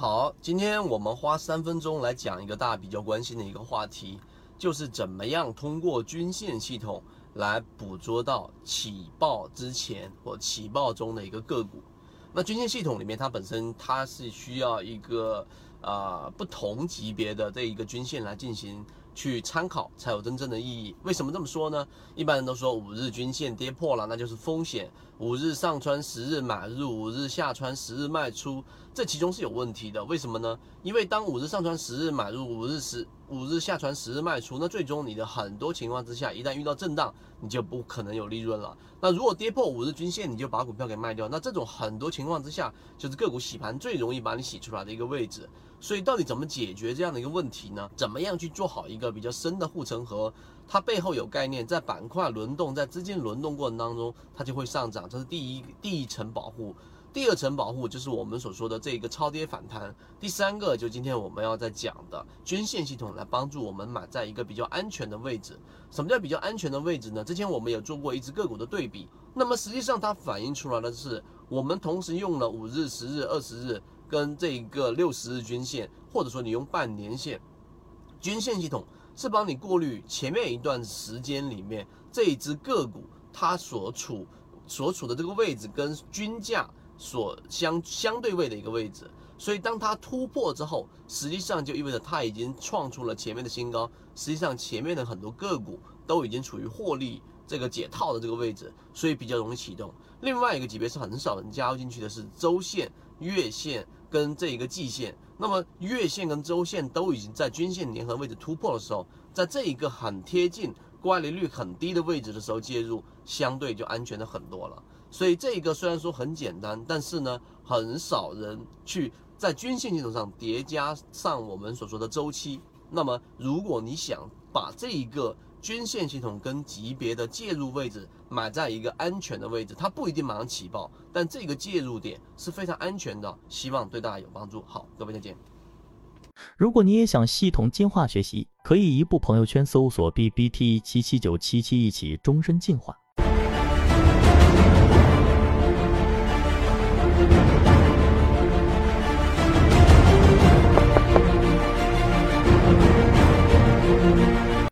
好今天我们花三分钟来讲一个大家比较关心的一个话题，就是怎么样通过均线系统来捕捉到起爆之前或起爆中的一个个股。那均线系统里面，它本身它是需要一个啊不同级别的这一个均线来进行。去参考才有真正的意义。为什么这么说呢？一般人都说五日均线跌破了，那就是风险。五日上穿十日买入，五日下穿十日卖出，这其中是有问题的。为什么呢？因为当五日上穿十日买入，五日十五日下穿十日卖出，那最终你的很多情况之下，一旦遇到震荡，你就不可能有利润了。那如果跌破五日均线，你就把股票给卖掉，那这种很多情况之下，就是个股洗盘最容易把你洗出来的一个位置。所以到底怎么解决这样的一个问题呢？怎么样去做好一个比较深的护城河？它背后有概念，在板块轮动、在资金轮动过程当中，它就会上涨，这是第一第一层保护。第二层保护就是我们所说的这一个超跌反弹。第三个就今天我们要在讲的均线系统来帮助我们买在一个比较安全的位置。什么叫比较安全的位置呢？之前我们有做过一只个股的对比，那么实际上它反映出来的是，我们同时用了五日、十日、二十日。跟这一个六十日均线，或者说你用半年线均线系统，是帮你过滤前面一段时间里面这一只个股它所处所处的这个位置跟均价所相相对位的一个位置。所以当它突破之后，实际上就意味着它已经创出了前面的新高。实际上前面的很多个股都已经处于获利这个解套的这个位置，所以比较容易启动。另外一个级别是很少人加入进去的是周线、月线。跟这一个季线，那么月线跟周线都已经在均线粘合位置突破的时候，在这一个很贴近乖离率很低的位置的时候介入，相对就安全的很多了。所以这一个虽然说很简单，但是呢，很少人去在均线系统上叠加上我们所说的周期。那么如果你想把这一个均线系统跟级别的介入位置买在一个安全的位置，它不一定马上起爆，但这个介入点是非常安全的，希望对大家有帮助。好，各位再见。如果你也想系统进化学习，可以移步朋友圈搜索 B B T 七七九七七，一起终身进化。